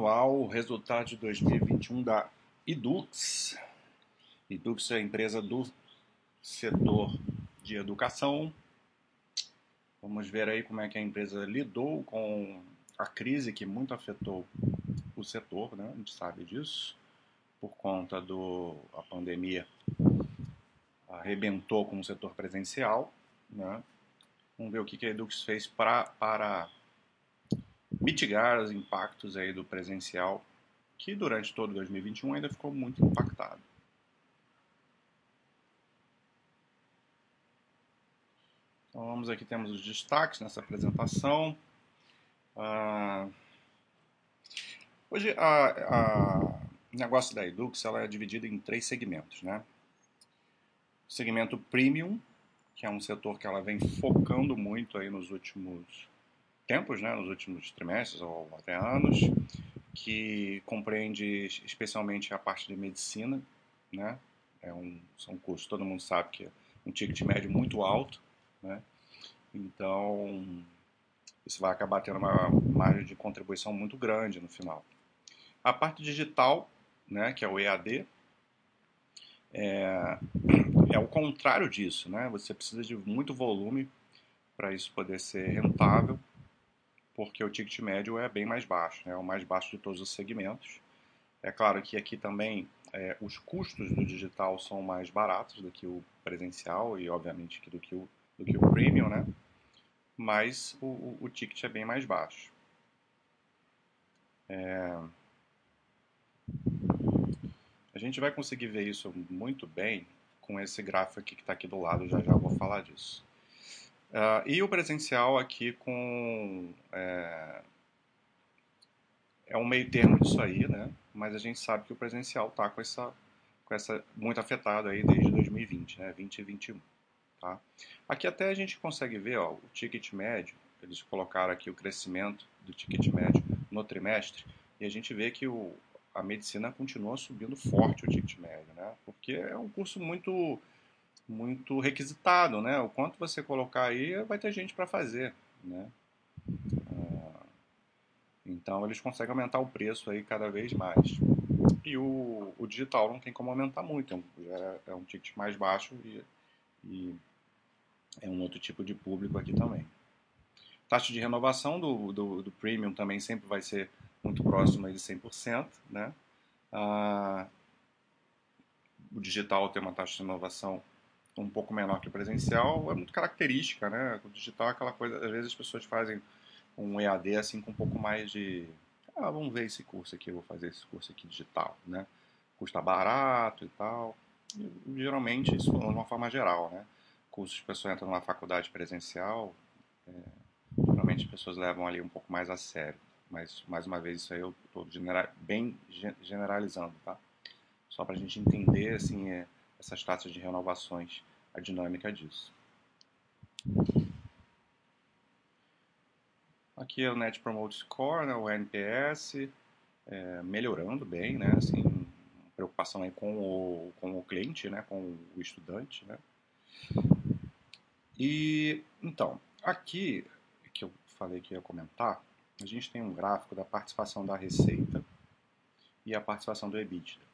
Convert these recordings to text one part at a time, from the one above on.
anual, resultado de 2021 da Edux. Edux é a empresa do setor de educação. Vamos ver aí como é que a empresa lidou com a crise que muito afetou o setor, né? A gente sabe disso, por conta do a pandemia arrebentou com o setor presencial, né? Vamos ver o que a Edux fez pra, para mitigar os impactos aí do presencial, que durante todo 2021 ainda ficou muito impactado. Então vamos aqui, temos os destaques nessa apresentação. Ah, hoje o negócio da Edux ela é dividido em três segmentos, né? O segmento premium, que é um setor que ela vem focando muito aí nos últimos tempos, né, nos últimos trimestres ou até anos, que compreende especialmente a parte de medicina, né? É um, são cursos, todo mundo sabe que é um ticket médio muito alto, né? Então, isso vai acabar tendo uma margem de contribuição muito grande no final. A parte digital, né, que é o EAD, é, é o contrário disso, né? Você precisa de muito volume para isso poder ser rentável porque o ticket médio é bem mais baixo, né? é o mais baixo de todos os segmentos. É claro que aqui também é, os custos do digital são mais baratos do que o presencial e, obviamente, do que o, do que o premium, né? mas o, o, o ticket é bem mais baixo. É... A gente vai conseguir ver isso muito bem com esse gráfico aqui que está aqui do lado, já já vou falar disso. Uh, e o presencial aqui com. É, é um meio termo disso aí, né? Mas a gente sabe que o presencial está com essa, com essa muito afetado aí desde 2020, né? 2021, tá? Aqui até a gente consegue ver, ó, o ticket médio. Eles colocaram aqui o crescimento do ticket médio no trimestre e a gente vê que o, a medicina continua subindo forte o ticket médio, né? Porque é um curso muito muito requisitado, né? O quanto você colocar aí, vai ter gente para fazer, né? Ah, então eles conseguem aumentar o preço aí cada vez mais. E o, o digital não tem como aumentar muito, é, é um ticket mais baixo e, e, é um outro tipo de público aqui também. Taxa de renovação do, do, do premium também sempre vai ser muito próxima de 100%, né? Ah, o digital tem uma taxa de renovação um pouco menor que o presencial, é muito característica, né? O digital é aquela coisa, às vezes as pessoas fazem um EAD assim com um pouco mais de, ah, vamos ver esse curso aqui, eu vou fazer esse curso aqui digital, né? Custa barato e tal. E, geralmente, isso de uma forma geral, né? Cursos que a pessoa entra numa faculdade presencial, é, geralmente as pessoas levam ali um pouco mais a sério. Mas, mais uma vez, isso aí eu estou genera bem generalizando, tá? Só para a gente entender, assim, é, essas taxas de renovações, a dinâmica disso. Aqui é o Net Promote Score, né, o NPS, é, melhorando bem, né, assim, preocupação aí com o, com o cliente, né, com o estudante, né. E, então, aqui, que eu falei que ia comentar, a gente tem um gráfico da participação da receita e a participação do EBITDA.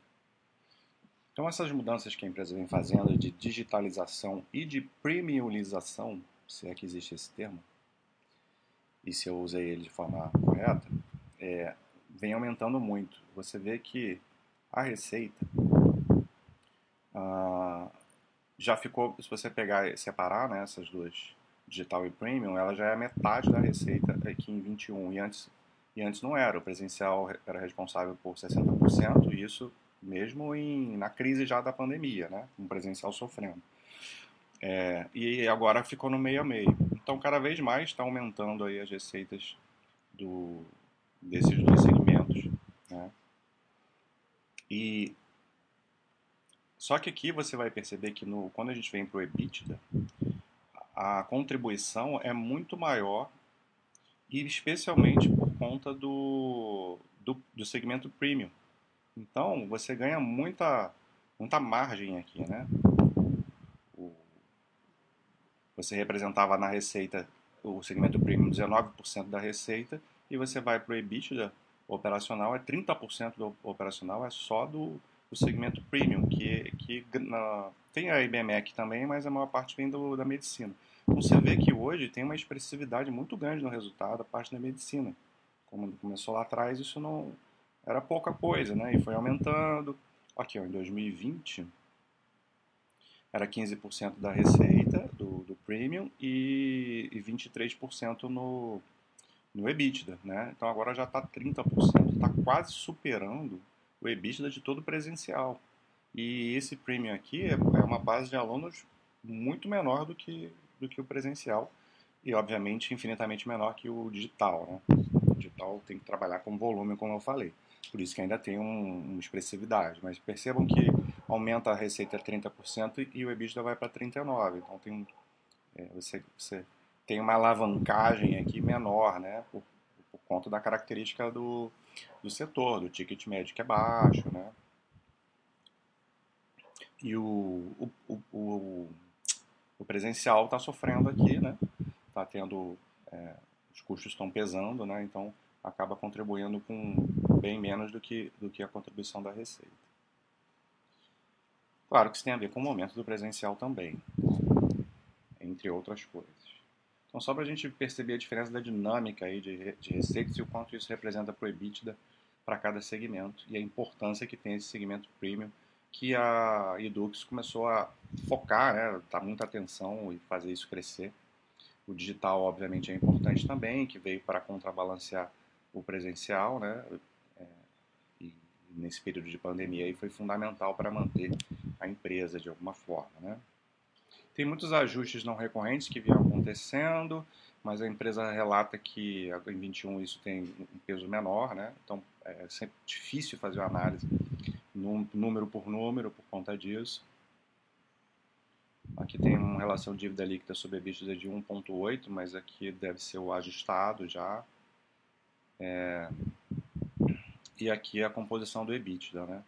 Então, essas mudanças que a empresa vem fazendo de digitalização e de premiumização, se é que existe esse termo, e se eu usei ele de forma correta, é, vem aumentando muito. Você vê que a receita ah, já ficou, se você pegar e separar né, essas duas, digital e premium, ela já é metade da receita aqui em 21 e antes, e antes não era. O presencial era responsável por 60% e isso mesmo em, na crise já da pandemia, né? Com o presencial sofrendo. É, e agora ficou no meio a meio. Então, cada vez mais está aumentando aí as receitas do, desses dois segmentos. Né? E só que aqui você vai perceber que no, quando a gente vem para o EBITDA, a contribuição é muito maior e especialmente por conta do, do, do segmento premium. Então, você ganha muita, muita margem aqui, né? Você representava na receita o segmento premium 19% da receita e você vai para o EBITDA, operacional é 30% do operacional é só do, do segmento premium, que, que na, tem a IBMEC também, mas a maior parte vem do, da medicina. Então você vê que hoje tem uma expressividade muito grande no resultado da parte da medicina. Como começou lá atrás, isso não era pouca coisa, né? E foi aumentando. Aqui, ó, em 2020 era 15% da receita do, do premium e, e 23% no, no EBITDA, né? Então agora já está 30%, está quase superando o EBITDA de todo presencial. E esse premium aqui é, é uma base de alunos muito menor do que, do que o presencial e, obviamente, infinitamente menor que o digital. Né? O digital tem que trabalhar com volume, como eu falei. Por isso que ainda tem um, uma expressividade. Mas percebam que aumenta a receita 30% e o EBITDA vai para 39%. Então tem, é, você, você tem uma alavancagem aqui menor, né? Por, por conta da característica do, do setor, do ticket médio que é baixo, né? E o, o, o, o presencial está sofrendo aqui, né? Está tendo... É, os custos estão pesando, né? Então acaba contribuindo com bem menos do que, do que a contribuição da receita. Claro que isso tem a ver com o momento do presencial também, entre outras coisas. Então, só para a gente perceber a diferença da dinâmica aí de, de receitas e o quanto isso representa para o EBITDA para cada segmento e a importância que tem esse segmento premium que a Edux começou a focar, né, dar muita atenção e fazer isso crescer. O digital, obviamente, é importante também, que veio para contrabalancear o presencial, né, nesse período de pandemia aí foi fundamental para manter a empresa de alguma forma, né. Tem muitos ajustes não recorrentes que vieram acontecendo, mas a empresa relata que em 21 isso tem um peso menor, né? Então é sempre difícil fazer uma análise número por número por conta disso. Aqui tem uma relação dívida líquida sobre EBITDA de 1,8, mas aqui deve ser o ajustado já. É... E aqui a composição do EBITDA, né?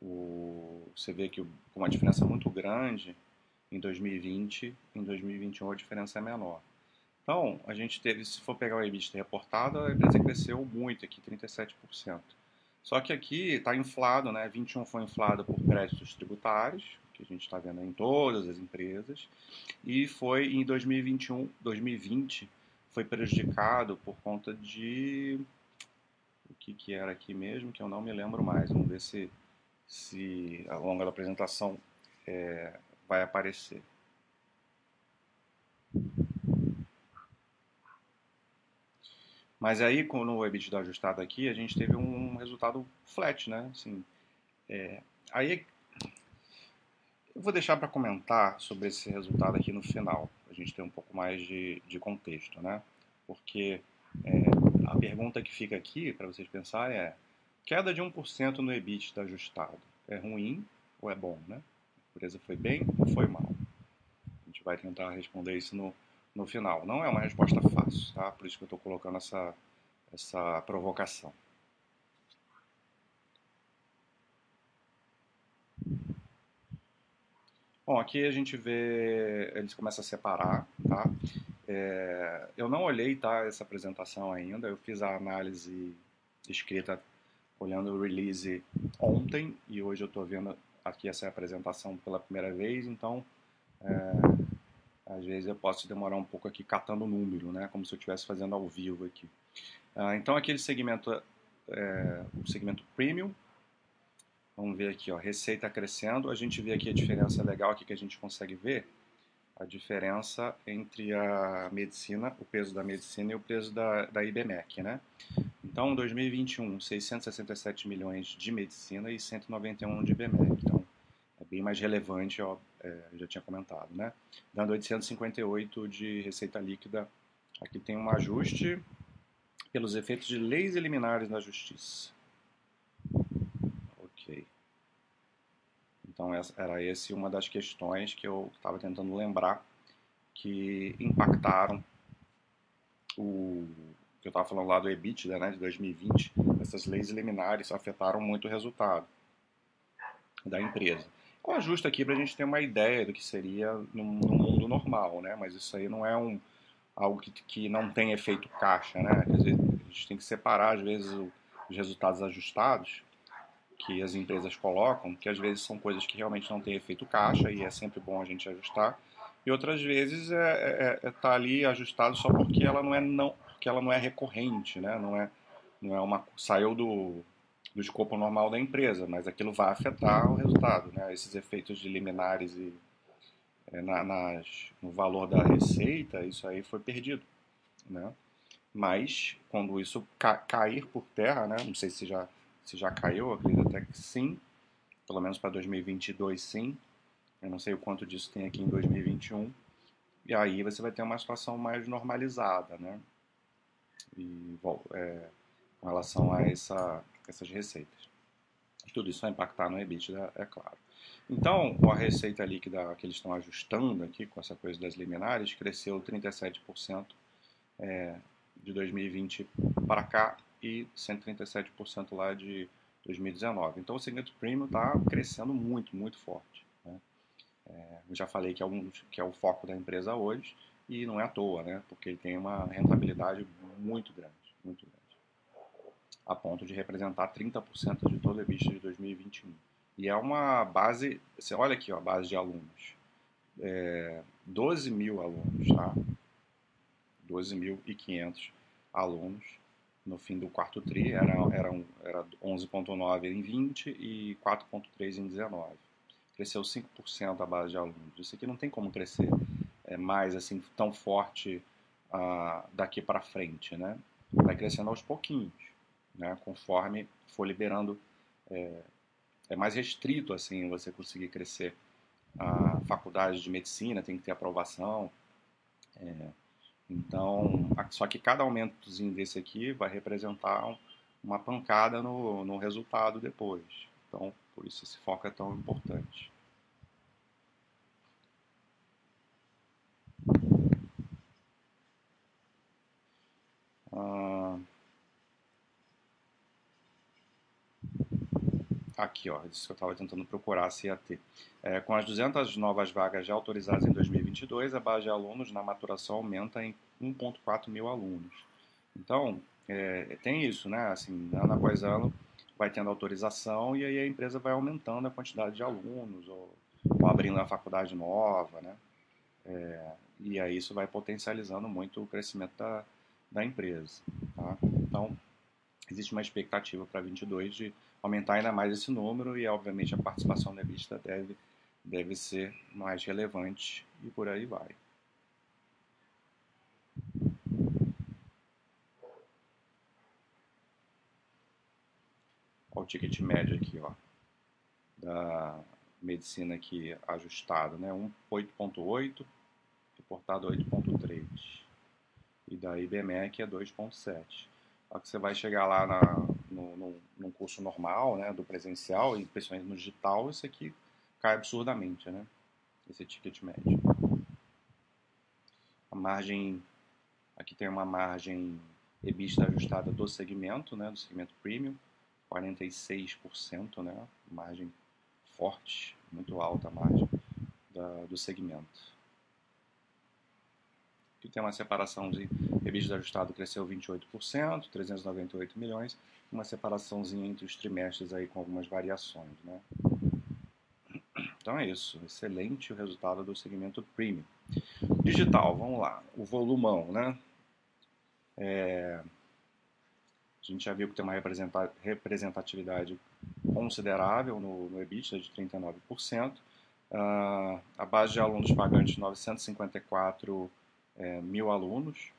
O... Você vê que com uma diferença muito grande em 2020, em 2021 a diferença é menor. Então, a gente teve, se for pegar o EBITDA reportado, a empresa cresceu muito aqui, 37%. Só que aqui está inflado, né? 21 foi inflado por créditos tributários, que a gente está vendo em todas as empresas, e foi em 2021, 2020 foi prejudicado por conta de que, que era aqui mesmo, que eu não me lembro mais. Vamos ver se, se ao longo da apresentação é, vai aparecer. Mas aí, no o EBITDA ajustado aqui, a gente teve um resultado flat, né? Assim, é, aí, eu vou deixar para comentar sobre esse resultado aqui no final, a gente ter um pouco mais de, de contexto, né? Porque é, a pergunta que fica aqui, para vocês pensarem, é queda de 1% no EBITDA ajustado, é ruim ou é bom, né? A empresa foi bem ou foi mal? A gente vai tentar responder isso no, no final. Não é uma resposta fácil, tá? Por isso que eu estou colocando essa, essa provocação. Bom, aqui a gente vê, eles começam a separar, tá? É, eu não olhei, tá, essa apresentação ainda, eu fiz a análise escrita olhando o release ontem e hoje eu estou vendo aqui essa apresentação pela primeira vez, então é, às vezes eu posso demorar um pouco aqui catando o número, né? Como se eu estivesse fazendo ao vivo aqui. Ah, então aquele segmento, é, o segmento premium, vamos ver aqui, ó, receita crescendo. A gente vê aqui a diferença legal aqui que a gente consegue ver, a diferença entre a medicina, o peso da medicina e o peso da, da IBMEC, né? Então, em 2021, 667 milhões de medicina e 191 de IBMEC. Então, é bem mais relevante, ó, é, já tinha comentado, né? Dando 858 de receita líquida. Aqui tem um ajuste pelos efeitos de leis eliminares na justiça. Ok. Então essa, era esse uma das questões que eu estava tentando lembrar que impactaram o que eu estava falando lá do EBITDA, né, de 2020. Essas leis eliminares afetaram muito o resultado da empresa. Eu ajusto aqui para a gente ter uma ideia do que seria no, no, mundo normal, né? Mas isso aí não é um, algo que, que não tem efeito caixa, né? Quer dizer, a gente tem que separar, às vezes, o, os resultados ajustados que as empresas colocam, que às vezes são coisas que realmente não têm efeito caixa e é sempre bom a gente ajustar, e outras vezes é, é, é tá ali ajustado só porque ela não é não porque ela não é recorrente, né? Não é não é uma saiu do do escopo normal da empresa, mas aquilo vai afetar o resultado, né? Esses efeitos de liminares e é, na, nas, no valor da receita, isso aí foi perdido, né? Mas quando isso ca cair por terra, né? Não sei se já se já caiu, acredito até que sim, pelo menos para 2022 sim. Eu não sei o quanto disso tem aqui em 2021. E aí você vai ter uma situação mais normalizada, né? E, bom, é, com relação a essa, essas receitas. Tudo isso vai impactar no EBITDA, é claro. Então, a receita líquida que eles estão ajustando aqui com essa coisa das liminares cresceu 37% é, de 2020 para cá e 137% lá de 2019. Então, o segmento premium está crescendo muito, muito forte. Né? É, eu já falei que é, um, que é o foco da empresa hoje e não é à toa, né? porque ele tem uma rentabilidade muito grande, muito grande a ponto de representar 30% de todo o EBITDA de 2021. E é uma base, você olha aqui ó, a base de alunos, é, 12 mil alunos, tá? 12.500 alunos no fim do quarto TRI, era, era, era 11,9 em 20 e 4,3 em 19. Cresceu 5% a base de alunos. Isso aqui não tem como crescer é, mais assim tão forte ah, daqui para frente, né? Vai crescendo aos pouquinhos né, conforme for liberando. É, é, mais restrito assim você conseguir crescer. A faculdade de medicina tem que ter aprovação. É, então, só que cada aumentozinho desse aqui vai representar uma pancada no, no resultado depois. Então, por isso esse foco é tão importante. Ah, Aqui, ó, isso que eu estava tentando procurar ter. É, com as 200 novas vagas já autorizadas em 2022, a base de alunos na maturação aumenta em 1,4 mil alunos. Então, é, tem isso, né? Assim, ano após ano vai tendo autorização e aí a empresa vai aumentando a quantidade de alunos ou, ou abrindo a faculdade nova, né? É, e aí isso vai potencializando muito o crescimento da, da empresa. Tá? Então, existe uma expectativa para 22 de aumentar ainda mais esse número e, obviamente, a participação da vista deve, deve ser mais relevante e por aí vai. Olha o ticket médio aqui, ó, da medicina aqui ajustado, né? 8.8, reportado 8.3. E da IBMEC é 2.7. Só que você vai chegar lá na, no, no, num curso normal, né, do presencial, e principalmente no digital, isso aqui cai absurdamente, né? Esse ticket médio. A margem, aqui tem uma margem EBITDA ajustada do segmento, né, do segmento premium, 46%, né, margem forte, muito alta a margem da, do segmento. Aqui tem uma separação de EBITDA ajustado cresceu 28%, 398 milhões, uma separaçãozinha entre os trimestres aí com algumas variações, né? Então é isso, excelente o resultado do segmento premium. Digital, vamos lá, o volumão, né? É, a gente já viu que tem uma representatividade considerável no, no EBITDA de 39%. Uh, ah, a base de alunos pagantes 954 é, mil alunos,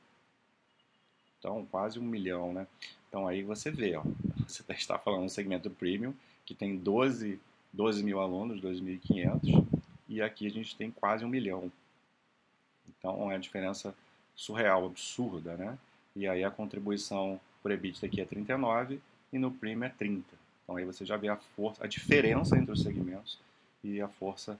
então quase um milhão, né? Então aí você vê, ó, você está falando um segmento premium que tem 12, 12 mil alunos, 2.500, e aqui a gente tem quase um milhão. Então é uma diferença surreal, absurda, né? E aí a contribuição por EBITDA aqui é 39 e no premium é 30. Então aí você já vê a força, a diferença entre os segmentos e a força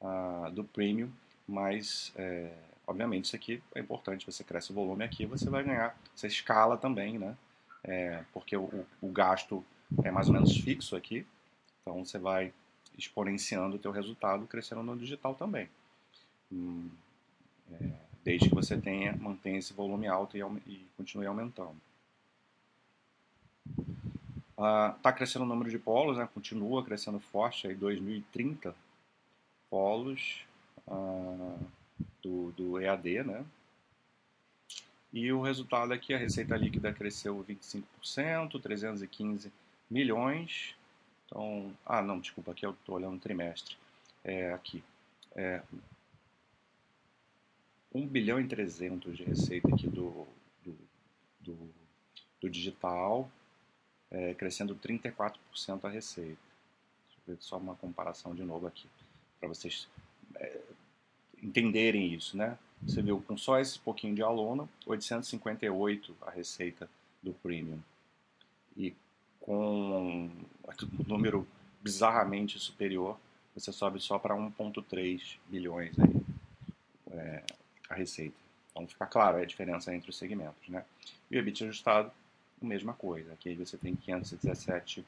uh, do premium, mas é, Obviamente, isso aqui é importante. Você cresce o volume aqui, você vai ganhar. Você escala também, né? É, porque o, o, gasto é mais ou menos fixo aqui. Então, você vai exponenciando o teu resultado, crescendo no digital também. Hum, é, desde que você tenha, mantenha esse volume alto e, e continue aumentando. Está uh, crescendo o número de polos, né? continua crescendo forte, aí 2030 polos uh, do, do EAD, né? E o resultado aqui, a receita líquida cresceu 25%, 315 milhões. Então, ah, não, desculpa, aqui eu estou olhando o trimestre. É, aqui. É, 1 bilhão e 300 de receita aqui do, do, do, do digital, é, crescendo 34% a receita. Deixa eu ver só uma comparação de novo aqui, para vocês é, entenderem isso, né? Você viu com só esse pouquinho de aluno, 858 a receita do premium. E com um número bizarramente superior, você sobe só para 1,3 bilhões aí, é, a receita. Então fica claro a diferença entre os segmentos. Né? E o EBIT ajustado, a mesma coisa. Aqui você tem 517 uh,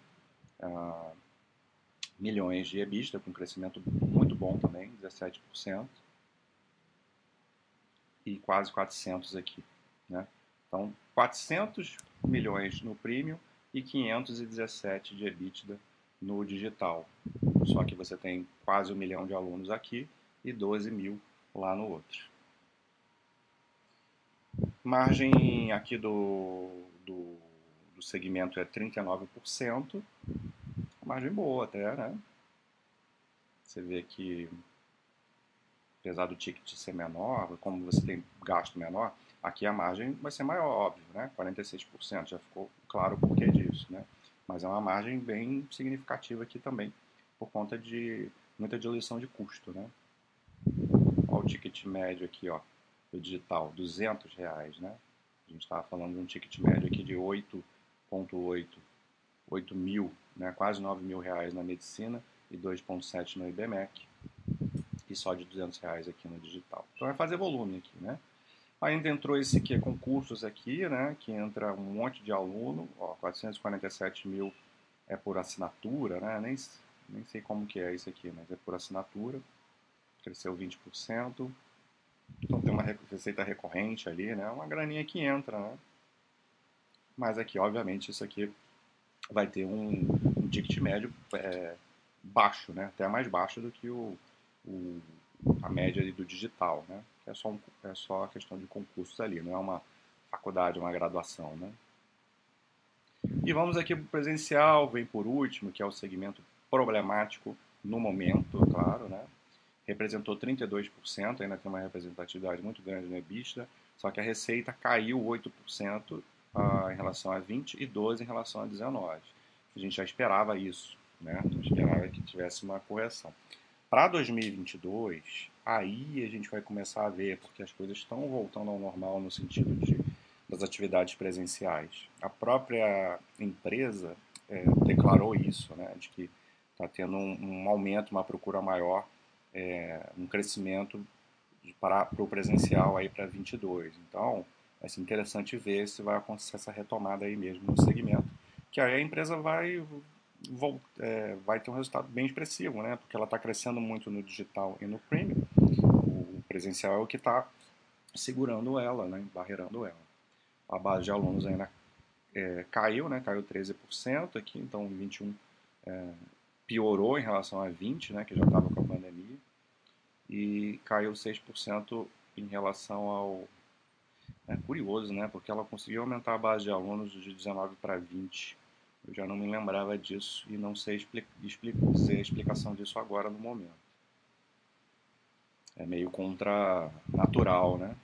ah, milhões de EBITDA, com crescimento muito bom também, 17% e quase 400 aqui. Né? Então, 400 milhões no premium e 517 de EBITDA no digital. Só que você tem quase um milhão de alunos aqui e 12 mil lá no outro. Margem aqui do, do, do segmento é 39%. Margem boa até, né? Você vê que apesar do ticket ser menor, como você tem gasto menor, aqui a margem vai ser maior, óbvio, né? 46%, já ficou claro o porquê disso, né? Mas é uma margem bem significativa aqui também, por conta de muita diluição de custo, né? Olha o ticket médio aqui, ó, do digital, 200 reais, né? A gente estava falando de um ticket médio aqui de 8,8, 8 mil, né? quase 9 mil reais na medicina e 2,7 no IBMEC só de 200 reais aqui no digital. Então é fazer volume aqui, né? Ainda entrou esse aqui, concursos aqui, né? Que entra um monte de aluno, ó, 447 mil é por assinatura, né? Nem, nem sei como que é isso aqui, mas é por assinatura. Cresceu 20%. Então tem uma receita recorrente ali, né? Uma graninha que entra, né? Mas aqui, obviamente, isso aqui vai ter um, um ticket médio é, baixo, né? Até mais baixo do que o, o, a média do digital, né? É só, um, é só a questão de concursos ali, não é uma faculdade, uma graduação, né? E vamos aqui para o presencial, vem por último, que é o segmento problemático no momento, claro, né? Representou 32%, ainda tem uma representatividade muito grande no EBITDA, só que a receita caiu 8% ah, em relação a 20 e 12 em relação a 19. A gente já esperava isso, né? Esperava que tivesse uma correção. Para 2022, aí a gente vai começar a ver, porque as coisas estão voltando ao normal no sentido de, das atividades presenciais. A própria empresa é, declarou isso, né, de que está tendo um, um, aumento, uma procura maior, é, um crescimento para, o presencial aí para 22. Então, vai ser interessante ver se vai acontecer essa retomada aí mesmo no segmento. Que aí a empresa vai é, vai ter um resultado bem expressivo, né? Porque ela está crescendo muito no digital e no premium. O presencial é o que está segurando ela, né? Barreirando ela. A base de alunos ainda é, caiu, né? Caiu 13% aqui, então 21 é, piorou em relação a 20, né? Que já estava com a pandemia. E caiu 6% em relação ao é curioso, né? Porque ela conseguiu aumentar a base de alunos de 19 para 20 eu já não me lembrava disso e não sei dizer a explicação disso agora no momento. É meio contra natural, né?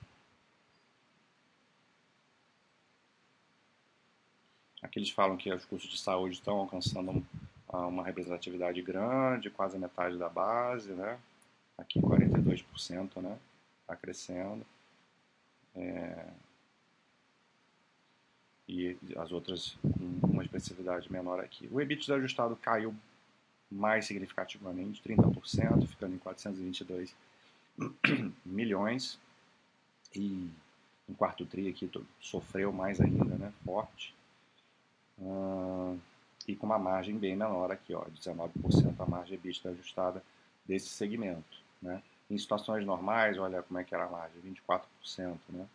Aqui eles falam que os custos de saúde estão alcançando uma representatividade grande, quase metade da base, né? Aqui 42%, né? Está crescendo. É, e as outras com uma expressividade menor aqui. O EBITDA ajustado caiu mais significativamente, 30%, ficando em 422 milhões. E no quarto tri aqui sofreu mais ainda, né, forte. Uh, e com uma margem bem menor aqui, ó, 19% a margem EBITDA ajustada desse segmento, né. Em situações normais, olha como é que era a margem, 24%, né.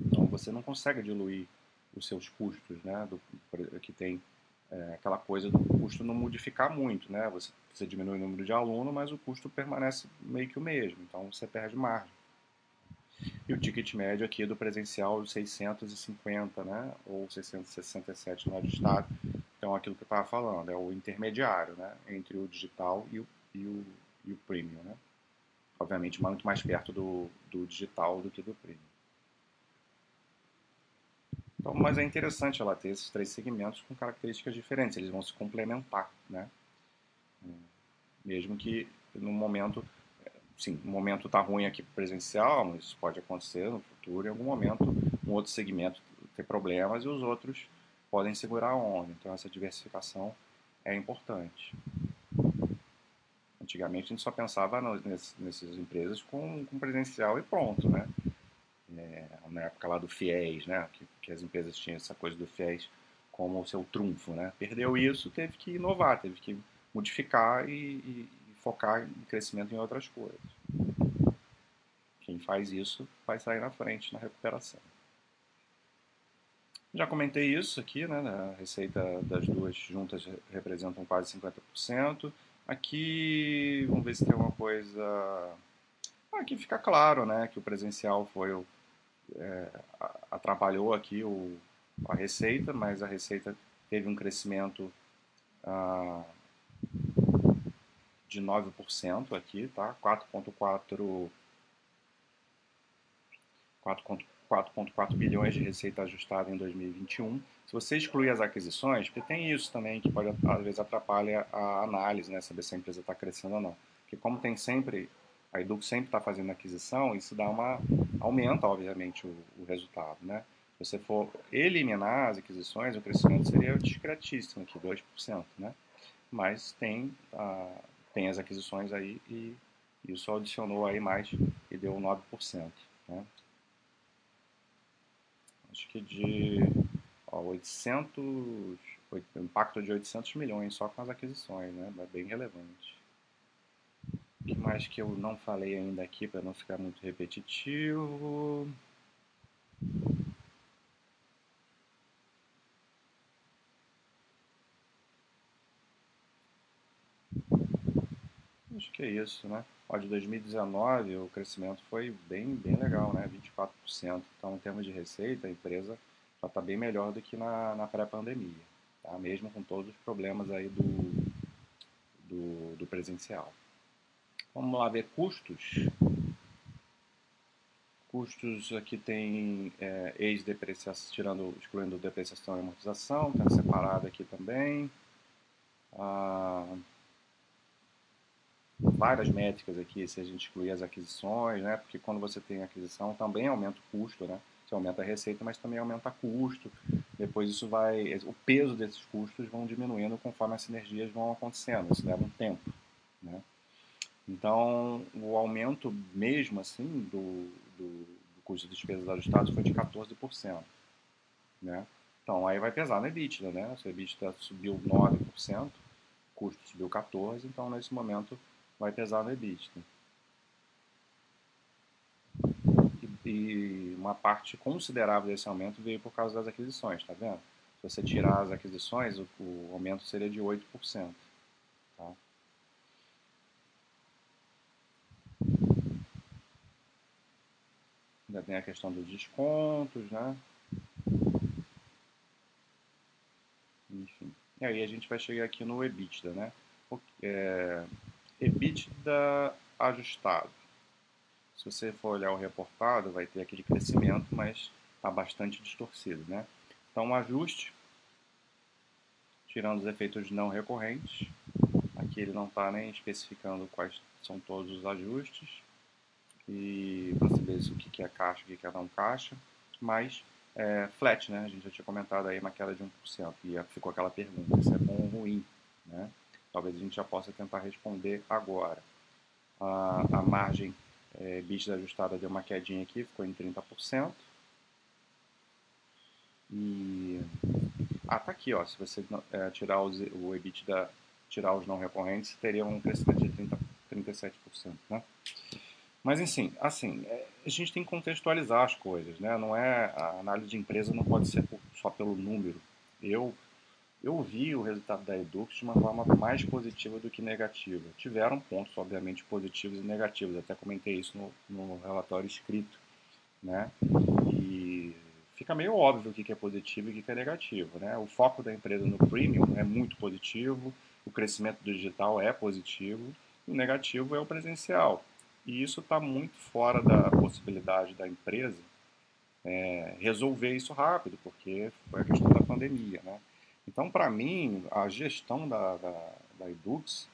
Então você não consegue diluir os seus custos, né, do, que tem é aquela coisa do custo não modificar muito, né? Você, você diminui o número de alunos, mas o custo permanece meio que o mesmo, então você perde margem. E o ticket médio aqui do presencial 650, né? Ou 667 no ajustado. Então, aquilo que eu estava falando, é o intermediário, né? Entre o digital e o, e o, e o premium, né? Obviamente, muito mais perto do, do digital do que do premium. Então, mas é interessante ela ter esses três segmentos com características diferentes, eles vão se complementar, né? Mesmo que no momento, sim, no momento está ruim aqui presencial, mas isso pode acontecer no futuro, em algum momento, um outro segmento ter problemas e os outros podem segurar a onda. Então, essa diversificação é importante. Antigamente, a gente só pensava nessas empresas com, com presencial e pronto, né? É, na época lá do FIES, né? Que, que, as empresas tinham essa coisa do FIES como o seu trunfo, né? Perdeu isso, teve que inovar, teve que modificar e, e, e focar em crescimento em outras coisas. Quem faz isso vai sair na frente na recuperação. Já comentei isso aqui, né? A receita das duas juntas representam quase 50%. Aqui, vamos ver se tem alguma coisa. Aqui fica claro, né? Que o presencial foi o, é, atrapalhou aqui o, a receita, mas a receita teve um crescimento ah, de 9% aqui, tá? 4,4 4,4 bilhões de receita ajustada em 2021. Se você excluir as aquisições, porque tem isso também que pode às vezes atrapalha a análise, né, saber se a empresa está crescendo ou não. Porque como tem sempre a Edu sempre está fazendo aquisição, isso dá uma aumenta obviamente o, o, resultado, né? Se você for eliminar as aquisições, o crescimento seria discretíssimo aqui, 2%, né? Mas tem ah, tem as aquisições aí e isso adicionou aí mais e deu 9%, né? acho que de ó, 800, impacto de 800 milhões só com as aquisições, né? Bem relevante. Que mais que eu não falei ainda aqui para não ficar muito repetitivo? Acho que é isso, né? Ó, de 2019 o crescimento foi bem, bem legal, né? 24%. Então, em termos de receita, a empresa já está bem melhor do que na, na pré-pandemia, tá? Mesmo com todos os problemas aí do, do, do presencial. Vamos lá ver custos. Custos aqui tem é, ex-depreciação, tirando, excluindo depreciação e amortização, está separado aqui também. Ah, várias métricas aqui, se a gente excluir as aquisições, né? Porque quando você tem aquisição também aumenta o custo, né? Você aumenta a receita, mas também aumenta o custo. Depois isso vai, o peso desses custos vão diminuindo conforme as sinergias vão acontecendo. Isso leva um tempo, né? Então, o aumento mesmo assim do, do, do custo de despesas ajustadas foi de 14%, né? Então, aí vai pesar na EBITDA, né? Se a EBITDA subiu 9%, o custo subiu 14%, então nesse momento vai pesar no EBITDA. E, e uma parte considerável desse aumento veio por causa das aquisições, tá vendo? Se você tirar as aquisições, o, o aumento seria de 8%. Tá? Ainda tem a questão dos descontos, né? Enfim. E aí a gente vai chegar aqui no EBITDA, né? É, EBITDA ajustado. Se você for olhar o reportado, vai ter aquele crescimento, mas está bastante distorcido. Né? Então, o ajuste, tirando os efeitos não recorrentes, aqui ele não está nem especificando quais são todos os ajustes, e para saber o que é caixa o que é não caixa, mas é, flat, né? A gente já tinha comentado aí uma queda de 1%, e ficou aquela pergunta, se é bom ou ruim, né? Talvez a gente já possa tentar responder agora. A, a margem é, ajustada deu uma quedinha aqui, ficou em 30%. E ah, tá aqui, ó. Se você é, tirar os, o EBITDA, tirar os não recorrentes, teria um crescimento de 30, 37%, né? Mas enfim, assim, é, a gente tem que contextualizar as coisas, né? Não é a análise de empresa não pode ser só pelo número. Eu eu vi o resultado da Edux de uma forma mais positiva do que negativa. Tiveram pontos, obviamente, positivos e negativos, até comentei isso no, no relatório escrito. Né? E fica meio óbvio o que é positivo e o que é negativo. Né? O foco da empresa no premium é muito positivo, o crescimento do digital é positivo, o negativo é o presencial. E isso está muito fora da possibilidade da empresa é, resolver isso rápido, porque foi a questão da pandemia. Né? Então, para mim, a gestão da, da, da Edux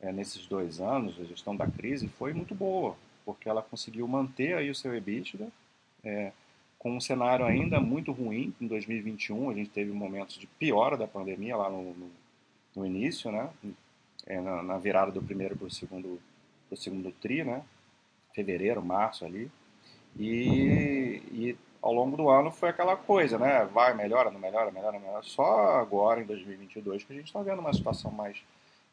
é, nesses dois anos, a gestão da crise, foi muito boa, porque ela conseguiu manter aí o seu EBITDA, é, com um cenário ainda muito ruim. Em 2021, a gente teve momentos de piora da pandemia lá no, no, no início, né? É, na, na, virada do primeiro para o segundo, pro segundo tri, né? Fevereiro, março ali. E, e ao longo do ano foi aquela coisa, né? Vai, melhora, não melhora, melhora, melhora. Só agora, em 2022, que a gente está vendo uma situação mais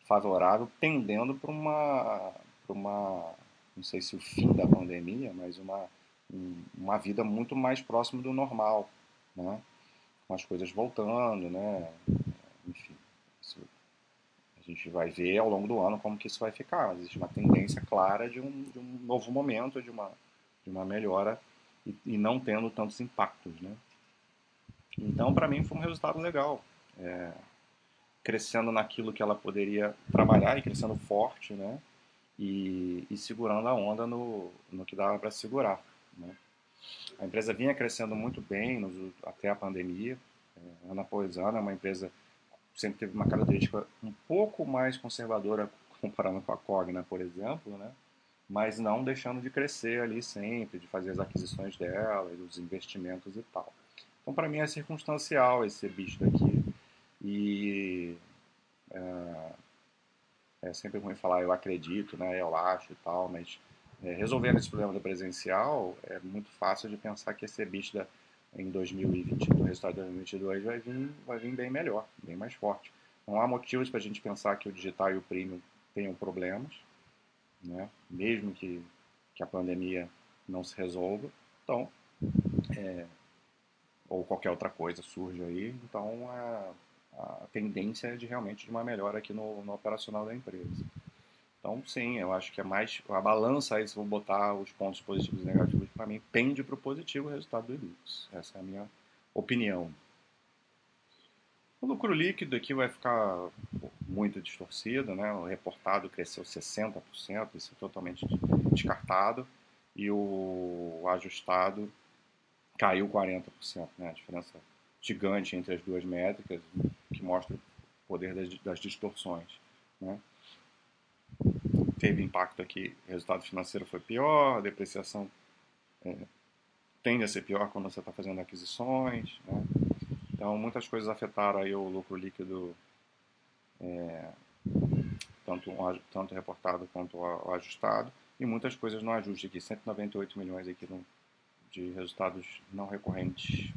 favorável, tendendo para uma, uma, não sei se o fim da pandemia, mas uma, uma vida muito mais próxima do normal, né? Com as coisas voltando, né? Enfim, a gente vai ver ao longo do ano como que isso vai ficar. Mas existe uma tendência clara de um, de um novo momento, de uma, de uma melhora e, e não tendo tantos impactos, né? Então, para mim, foi um resultado legal. É, crescendo naquilo que ela poderia trabalhar e crescendo forte, né? E, e segurando a onda no, no que dava para segurar. Né? A empresa vinha crescendo muito bem nos, até a pandemia, é, ano após ano. É uma empresa sempre teve uma característica um pouco mais conservadora comparando com a Cogna, por exemplo, né? mas não deixando de crescer ali sempre, de fazer as aquisições dela, os investimentos e tal. Então, para mim, é circunstancial esse bicho daqui. E é, é, sempre ruim falar eu acredito, né, eu acho e tal, mas é, resolvendo esse problema do presencial, é muito fácil de pensar que esse EBITDA em 2020, no resultado de 2022, vai vir, vai vir bem melhor, bem mais forte. Não há motivos para a gente pensar que o digital e o premium tenham problemas, né? mesmo que, que a pandemia não se resolva. Então, é, ou qualquer outra coisa surge aí, então a, a tendência é de realmente de uma melhora aqui no, no operacional da empresa. Então, sim, eu acho que é mais a balança aí, se vou botar os pontos positivos e negativos, para mim, pende para o positivo o resultado do Edux. Essa é a minha opinião. O lucro líquido aqui vai ficar muito distorcido, né? O reportado cresceu 60%, isso é totalmente descartado, e o ajustado caiu 40%, né? A diferença gigante entre as duas métricas, que mostra o poder das, das distorções, né? Teve impacto aqui, o resultado financeiro foi pior, a depreciação é, tende a ser pior quando você está fazendo aquisições, né? Então, muitas coisas afetaram aí o lucro líquido, é, tanto, tanto reportado quanto o ajustado, e muitas coisas no ajuste aqui, 198 milhões aqui no, de resultados não recorrentes.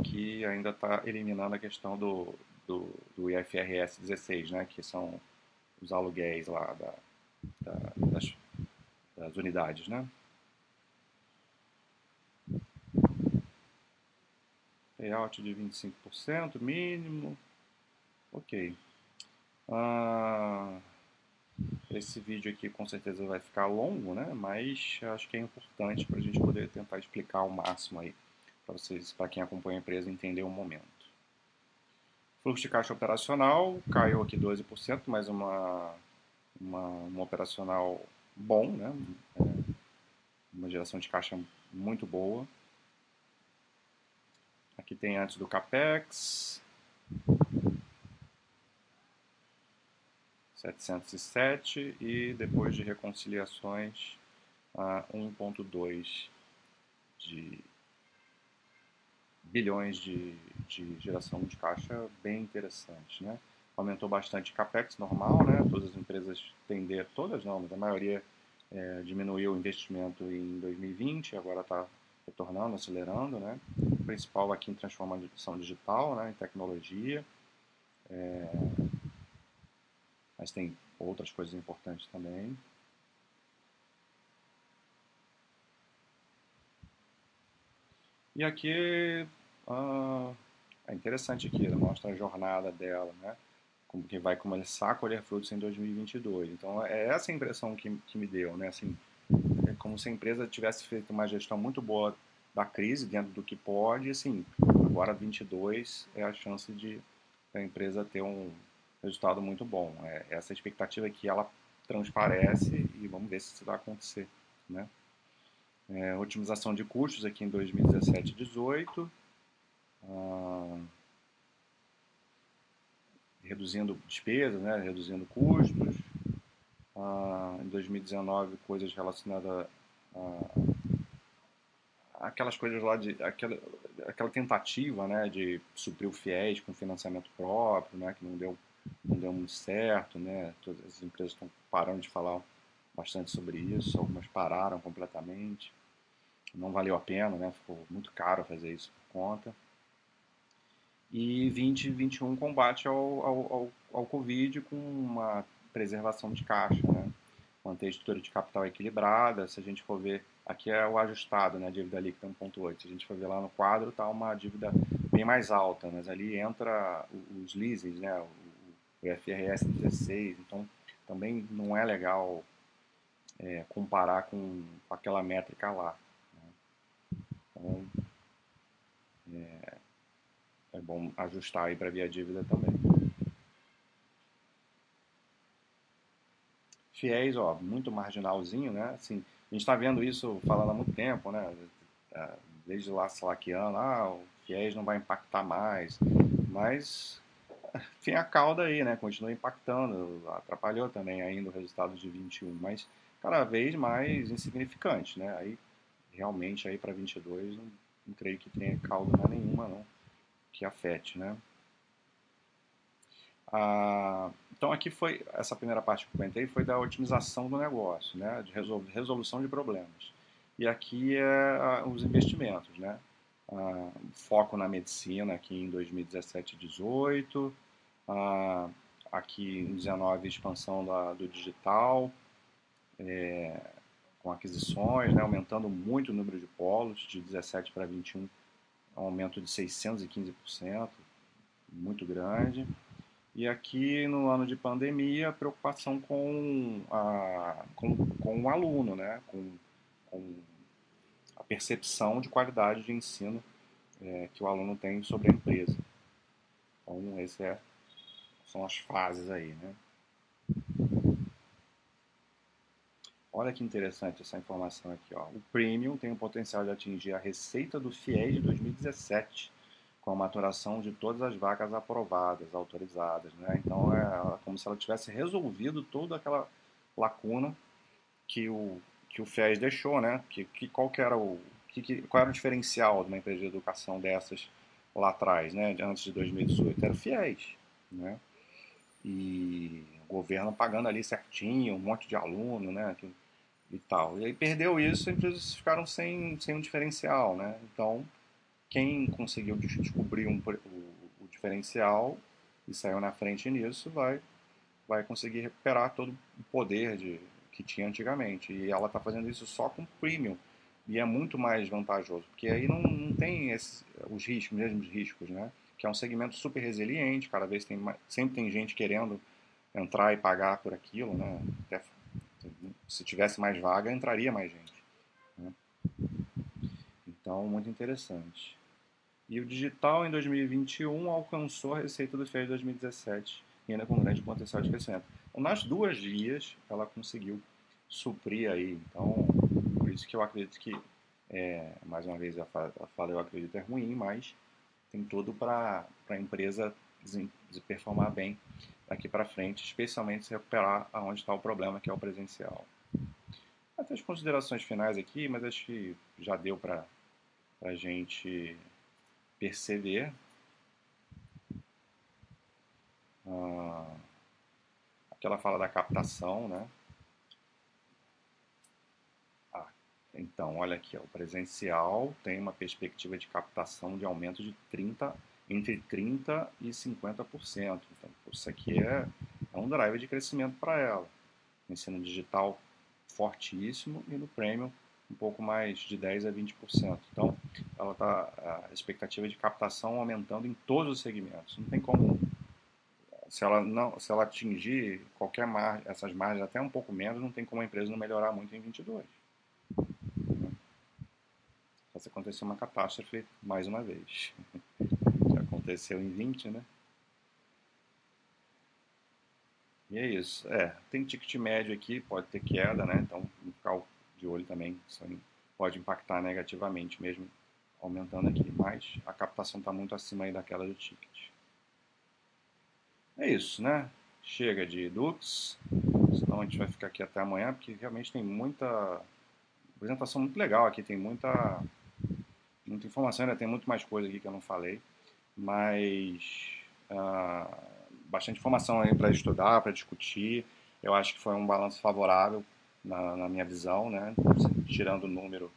E aqui ainda está eliminando a questão do, do, do, IFRS 16, né, que são os aluguéis lá da, da, das, das unidades, né? Payout de 25% mínimo. Ok. Ah, esse vídeo aqui com certeza vai ficar longo, né? Mas acho que é importante para a gente poder tentar explicar o máximo aí para vocês, para quem acompanha a empresa, entender o momento. Fluxo de caixa operacional caiu aqui 12%, mas uma, uma, um operacional bom, né? É, uma geração de caixa muito boa. Aqui tem antes do CAPEX. 707 e depois de reconciliações a 1.2 de bilhões de, de geração de caixa bem interessante, né? Aumentou bastante capex normal, né? Todas as empresas tenderam, todas não, mas a maioria é, diminuiu o investimento em 2020, agora está retornando, acelerando, né? O principal aqui em transformação digital, né? Em tecnologia. É... Mas tem outras coisas importantes também. E aqui ah, é interessante aqui, ela mostra a jornada dela, né? Como que vai começar a colher frutos em 2022. Então é essa a impressão que, que me deu, né? Assim, é como se a empresa tivesse feito uma gestão muito boa da crise dentro do que pode, assim, agora 22 é a chance de a empresa ter um resultado muito bom. É, essa expectativa que ela transparece e vamos ver se isso vai acontecer, né? É, otimização de custos aqui em 2017 e 2018. Ah, reduzindo despesas, né, reduzindo custos. Ah, em 2019, coisas relacionadas a, aquelas coisas lá de aquela, aquela tentativa, né, de suprir o FIES com financiamento próprio, né, que não deu não deu muito certo, né? Todas as empresas estão parando de falar bastante sobre isso, algumas pararam completamente não valeu a pena, né? Ficou muito caro fazer isso por conta. E 2021 combate ao, ao, ao, ao Covid com uma preservação de caixa, né? Manter a estrutura de capital equilibrada. Se a gente for ver, aqui é o ajustado, né? A dívida líquida 1.8. Se a gente for ver lá no quadro, tá uma dívida bem mais alta, mas ali entra os leases, né? O, FRS 16, então também não é legal é, comparar com aquela métrica lá. Então, é, é bom ajustar aí para ver a dívida também. Fiéis, ó, muito marginalzinho, né? Assim, a gente está vendo isso falando há muito tempo, né? É, desde lá, sei lá que ano, ah, o fiéis não vai impactar mais, mas tem a cauda aí, né? Continua impactando, atrapalhou também ainda o resultado de 21, mas cada vez mais insignificante, né? Aí realmente aí para 22 não, não creio que tenha cauda nenhuma não que afete, né? Ah, então aqui foi essa primeira parte que eu comentei foi da otimização do negócio, né? De resolução de problemas. E aqui é os investimentos, né? Ah, foco na medicina aqui em 2017 e 2018, ah, aqui em 19 expansão da, do digital, é, com aquisições, né, aumentando muito o número de polos, de 17 para 21, um aumento de 615%, muito grande. E aqui no ano de pandemia, preocupação com, a, com, com o aluno, né, com, com a percepção de qualidade de ensino é, que o aluno tem sobre a empresa. Então, essas é, são as fases aí, né. Olha que interessante essa informação aqui. Ó. O Premium tem o potencial de atingir a receita do FIES de 2017, com a maturação de todas as vacas aprovadas, autorizadas. Né? Então é como se ela tivesse resolvido toda aquela lacuna que o, que o FIES deixou. Né? Que, que, qual, que era o, que, que, qual era o diferencial de uma empresa de educação dessas lá atrás, né? antes de 2018? Era o FIES. Né? E o governo pagando ali certinho, um monte de aluno, né? E tal. E aí perdeu isso, as empresas ficaram sem, sem um diferencial, né? Então, quem conseguiu descobrir um, o, o, diferencial e saiu na frente nisso, vai, vai conseguir recuperar todo o poder de, que tinha antigamente. E ela está fazendo isso só com premium. E é muito mais vantajoso, porque aí não, não tem esses, os riscos, mesmos riscos, né? Que é um segmento super resiliente, cada vez tem sempre tem gente querendo entrar e pagar por aquilo, né? Até se tivesse mais vaga, entraria mais gente. Né? Então, muito interessante. E o digital em 2021 alcançou a receita do FIES de 2017 e ainda com grande potencial de crescimento. Então, nas duas vias, ela conseguiu suprir aí. Então, por isso que eu acredito que, é, mais uma vez, a fala eu acredito é ruim, mas tem tudo para a empresa performar bem daqui para frente, especialmente se recuperar aonde está o problema, que é o presencial. As considerações finais aqui, mas acho que já deu para a gente perceber. Ah, aquela fala da captação, né? Ah, então, olha aqui, ó, o presencial tem uma perspectiva de captação de aumento de 30, entre 30% e 50%. Então, isso aqui é, é um driver de crescimento para ela. Ensino digital fortíssimo e no Premium um pouco mais de 10 a 20%. Então, ela tá a expectativa de captação aumentando em todos os segmentos. Não tem como se ela não, se ela atingir qualquer margem, essas margens até um pouco menos, não tem como a empresa não melhorar muito em 22. Se acontecer uma catástrofe mais uma vez. Já aconteceu em 20, né? E é isso. É, tem ticket médio aqui, pode ter queda, né? Então, ficar de olho também, isso pode impactar negativamente mesmo aumentando aqui, mas a captação está muito acima aí daquela do ticket. É isso, né? Chega de Dux, senão a gente vai ficar aqui até amanhã, porque realmente tem muita apresentação muito legal aqui, tem muita, muita informação, ainda tem muito mais coisa aqui que eu não falei, mas uh, bastante informação aí para estudar, para discutir. Eu acho que foi um balanço favorável na, na minha visão, né? Tirando o número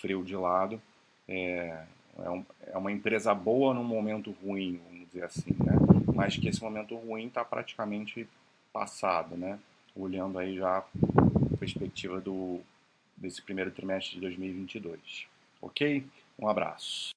frio de lado. É, é, um, é uma empresa boa num momento ruim, vamos dizer assim, né? mas que esse momento ruim está praticamente passado, né? Olhando aí já a perspectiva do, desse primeiro trimestre de 2022. Ok? Um abraço.